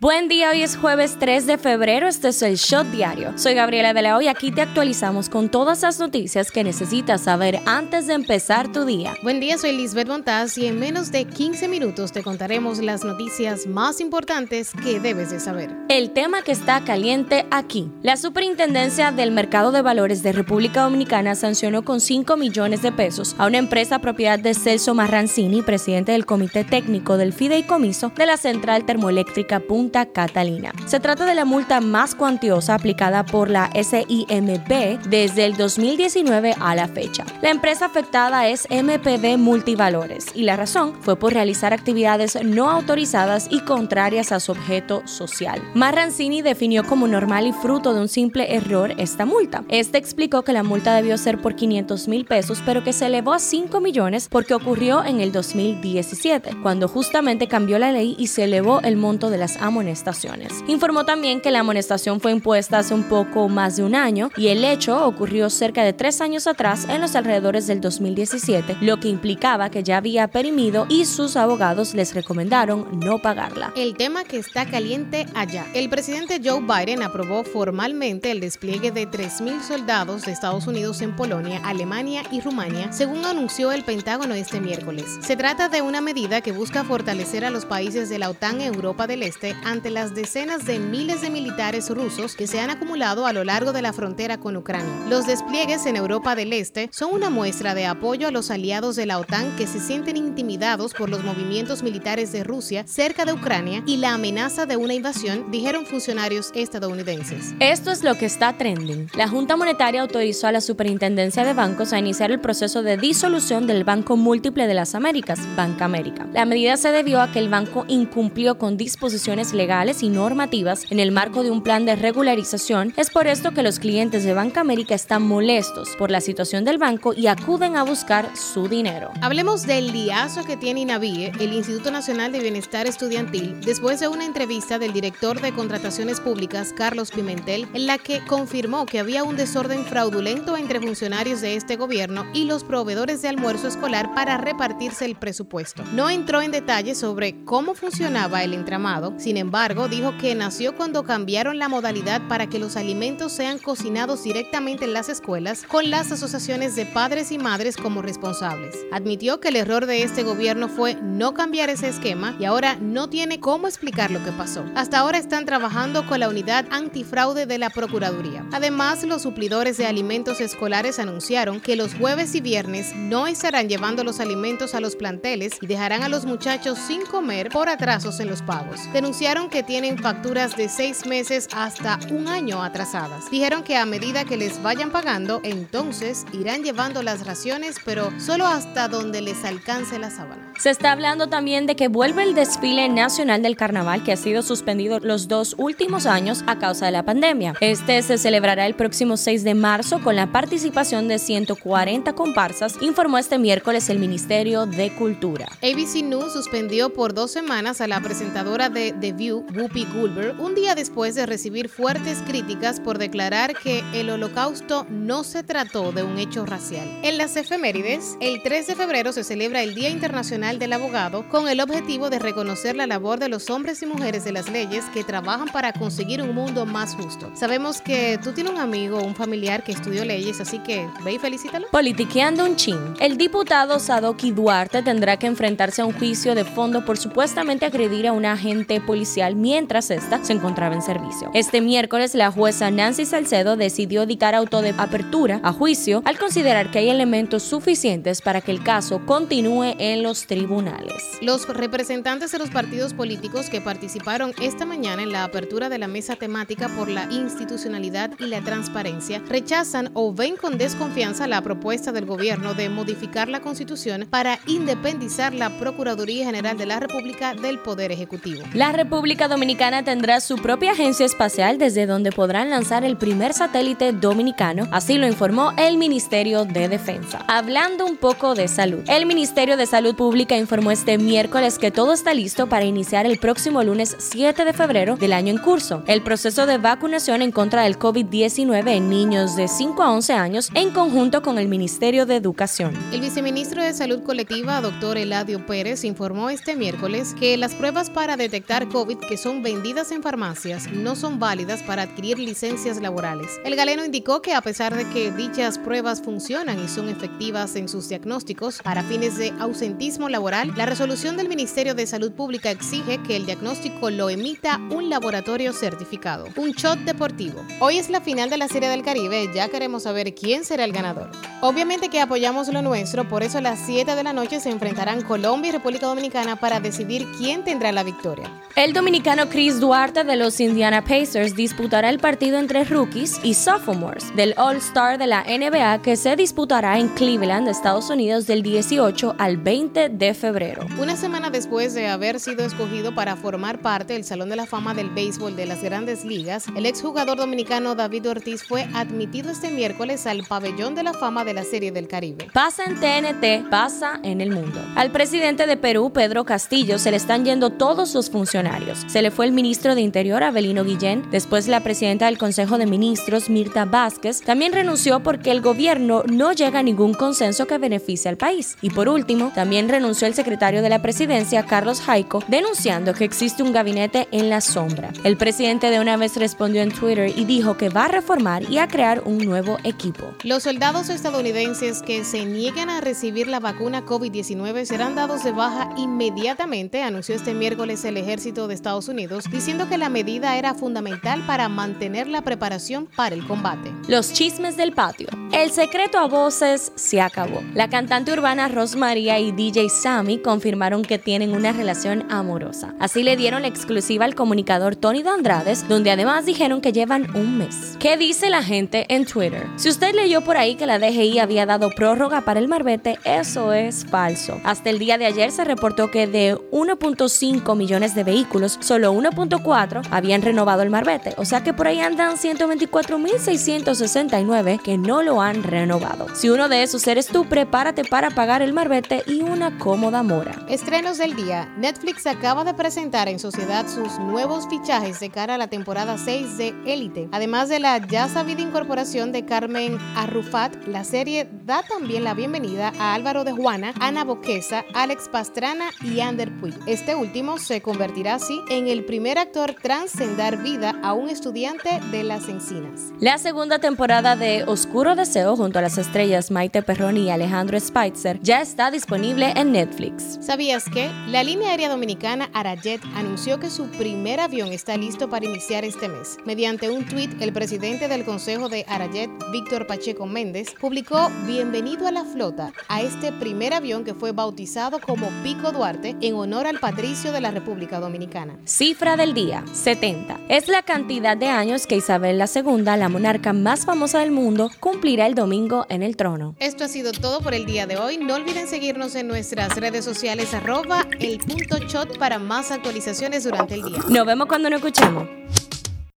Buen día, hoy es jueves 3 de febrero, este es el Shot Diario. Soy Gabriela de la Hoy, aquí te actualizamos con todas las noticias que necesitas saber antes de empezar tu día. Buen día, soy Lisbeth Montaz y en menos de 15 minutos te contaremos las noticias más importantes que debes de saber. El tema que está caliente aquí. La Superintendencia del Mercado de Valores de República Dominicana sancionó con 5 millones de pesos a una empresa propiedad de Celso Marrancini, presidente del Comité Técnico del Fideicomiso de la Central Termoeléctrica Catalina. Se trata de la multa más cuantiosa aplicada por la SIMB desde el 2019 a la fecha. La empresa afectada es MPD Multivalores y la razón fue por realizar actividades no autorizadas y contrarias a su objeto social. Marrancini definió como normal y fruto de un simple error esta multa. Este explicó que la multa debió ser por 500 mil pesos, pero que se elevó a 5 millones porque ocurrió en el 2017, cuando justamente cambió la ley y se elevó el monto de las amonestaciones amonestaciones. Informó también que la amonestación fue impuesta hace un poco más de un año y el hecho ocurrió cerca de tres años atrás en los alrededores del 2017, lo que implicaba que ya había perimido y sus abogados les recomendaron no pagarla. El tema que está caliente allá. El presidente Joe Biden aprobó formalmente el despliegue de 3.000 soldados de Estados Unidos en Polonia, Alemania y Rumania, según anunció el Pentágono este miércoles. Se trata de una medida que busca fortalecer a los países de la OTAN Europa del Este ante las decenas de miles de militares rusos que se han acumulado a lo largo de la frontera con Ucrania. Los despliegues en Europa del Este son una muestra de apoyo a los aliados de la OTAN que se sienten intimidados por los movimientos militares de Rusia cerca de Ucrania y la amenaza de una invasión, dijeron funcionarios estadounidenses. Esto es lo que está trending. La Junta Monetaria autorizó a la Superintendencia de Bancos a iniciar el proceso de disolución del Banco Múltiple de las Américas, Banca América. La medida se debió a que el banco incumplió con disposiciones legales y normativas en el marco de un plan de regularización, es por esto que los clientes de Banca América están molestos por la situación del banco y acuden a buscar su dinero. Hablemos del liazo que tiene INAVIE, el Instituto Nacional de Bienestar Estudiantil, después de una entrevista del director de Contrataciones Públicas, Carlos Pimentel, en la que confirmó que había un desorden fraudulento entre funcionarios de este gobierno y los proveedores de almuerzo escolar para repartirse el presupuesto. No entró en detalles sobre cómo funcionaba el entramado, sin embargo, embargo, dijo que nació cuando cambiaron la modalidad para que los alimentos sean cocinados directamente en las escuelas con las asociaciones de padres y madres como responsables. Admitió que el error de este gobierno fue no cambiar ese esquema y ahora no tiene cómo explicar lo que pasó. Hasta ahora están trabajando con la unidad antifraude de la Procuraduría. Además, los suplidores de alimentos escolares anunciaron que los jueves y viernes no estarán llevando los alimentos a los planteles y dejarán a los muchachos sin comer por atrasos en los pagos. Denunciaron que tienen facturas de seis meses hasta un año atrasadas. Dijeron que a medida que les vayan pagando, entonces irán llevando las raciones, pero solo hasta donde les alcance la sábana. Se está hablando también de que vuelve el desfile nacional del carnaval que ha sido suspendido los dos últimos años a causa de la pandemia. Este se celebrará el próximo 6 de marzo con la participación de 140 comparsas, informó este miércoles el Ministerio de Cultura. ABC News suspendió por dos semanas a la presentadora de The View Whoopi Goldberg, un día después de recibir fuertes críticas por declarar que el holocausto no se trató de un hecho racial. En las efemérides, el 3 de febrero se celebra el Día Internacional del Abogado con el objetivo de reconocer la labor de los hombres y mujeres de las leyes que trabajan para conseguir un mundo más justo. Sabemos que tú tienes un amigo o un familiar que estudió leyes, así que ve y felicítalo. Politiqueando un chin. El diputado Sadoki Duarte tendrá que enfrentarse a un juicio de fondo por supuestamente agredir a un agente policial mientras ésta se encontraba en servicio. Este miércoles, la jueza Nancy Salcedo decidió dictar auto de apertura a juicio al considerar que hay elementos suficientes para que el caso continúe en los tribunales. Los representantes de los partidos políticos que participaron esta mañana en la apertura de la mesa temática por la institucionalidad y la transparencia rechazan o ven con desconfianza la propuesta del gobierno de modificar la constitución para independizar la Procuraduría General de la República del Poder Ejecutivo. La República República Dominicana tendrá su propia agencia espacial desde donde podrán lanzar el primer satélite dominicano, así lo informó el Ministerio de Defensa. Hablando un poco de salud, el Ministerio de Salud Pública informó este miércoles que todo está listo para iniciar el próximo lunes 7 de febrero del año en curso el proceso de vacunación en contra del COVID-19 en niños de 5 a 11 años en conjunto con el Ministerio de Educación. El viceministro de Salud Colectiva, doctor Eladio Pérez, informó este miércoles que las pruebas para detectar COVID Que son vendidas en farmacias no son válidas para adquirir licencias laborales. El galeno indicó que a pesar de que dichas pruebas funcionan y son efectivas en sus diagnósticos para fines de ausentismo laboral, la resolución del Ministerio de Salud Pública exige que el diagnóstico lo emita un laboratorio certificado. Un shot deportivo. Hoy es la final de la Serie del Caribe, ya queremos saber quién será el ganador. Obviamente que apoyamos lo nuestro, por eso a las 7 de la noche se enfrentarán Colombia y República Dominicana para decidir quién tendrá la victoria. El dominicano Chris Duarte de los Indiana Pacers disputará el partido entre rookies y sophomores del All-Star de la NBA que se disputará en Cleveland, Estados Unidos, del 18 al 20 de febrero. Una semana después de haber sido escogido para formar parte del Salón de la Fama del Béisbol de las Grandes Ligas, el exjugador dominicano David Ortiz fue admitido este miércoles al Pabellón de la Fama de la Serie del Caribe. Pasa en TNT, pasa en el mundo. Al presidente de Perú, Pedro Castillo, se le están yendo todos sus funcionarios. Se le fue el ministro de Interior, Abelino Guillén, después la presidenta del Consejo de Ministros, Mirta Vázquez, también renunció porque el gobierno no llega a ningún consenso que beneficie al país. Y por último, también renunció el secretario de la presidencia, Carlos Jaico, denunciando que existe un gabinete en la sombra. El presidente de una vez respondió en Twitter y dijo que va a reformar y a crear un nuevo equipo. Los soldados estadounidenses que se niegan a recibir la vacuna COVID-19 serán dados de baja inmediatamente, anunció este miércoles el ejército de Estados Unidos, diciendo que la medida era fundamental para mantener la preparación para el combate. Los chismes del patio. El secreto a voces se acabó. La cantante urbana Rosmaria y DJ Sammy confirmaron que tienen una relación amorosa. Así le dieron la exclusiva al comunicador Tony Dandrades, donde además dijeron que llevan un mes. ¿Qué dice la gente en Twitter? Si usted leyó por ahí que la DGI había dado prórroga para el marbete, eso es falso. Hasta el día de ayer se reportó que de 1.5 millones de vehículos, solo 1.4 habían renovado el marbete. O sea que por ahí andan 124.669 que no lo han renovado. Si uno de esos eres tú, prepárate para pagar el marbete y una cómoda mora. Estrenos del día. Netflix acaba de presentar en sociedad sus nuevos fichajes de cara a la temporada 6 de Élite. Además de la ya sabida incorporación de Carmen Arrufat, la serie da también la bienvenida a Álvaro de Juana, Ana Boquesa, Alex Pastrana y Ander Puig. Este último se convertirá así en el primer actor trans en dar vida a un estudiante de las encinas. La segunda temporada de Oscuro Deseo junto a las estrellas Maite Perroni y Alejandro Spitzer ya está disponible en Netflix. ¿Sabías que? La línea aérea dominicana Arajet anunció que su primer avión está listo para iniciar este mes. Mediante un tuit, el presidente del Consejo de Arajet, Víctor Pacheco Méndez, publicó Bienvenido a la flota a este primer avión que fue bautizado como Pico Duarte en honor al patricio de la República Dominicana. Cifra del día, 70. Es la cantidad de años que Isabel II, la monarca más famosa del mundo, cumplirá el domingo en el trono. Esto ha sido todo por el día de hoy. No olviden seguirnos en nuestras redes sociales arroba el punto shot para más actualizaciones durante el día. Nos vemos cuando nos escuchemos.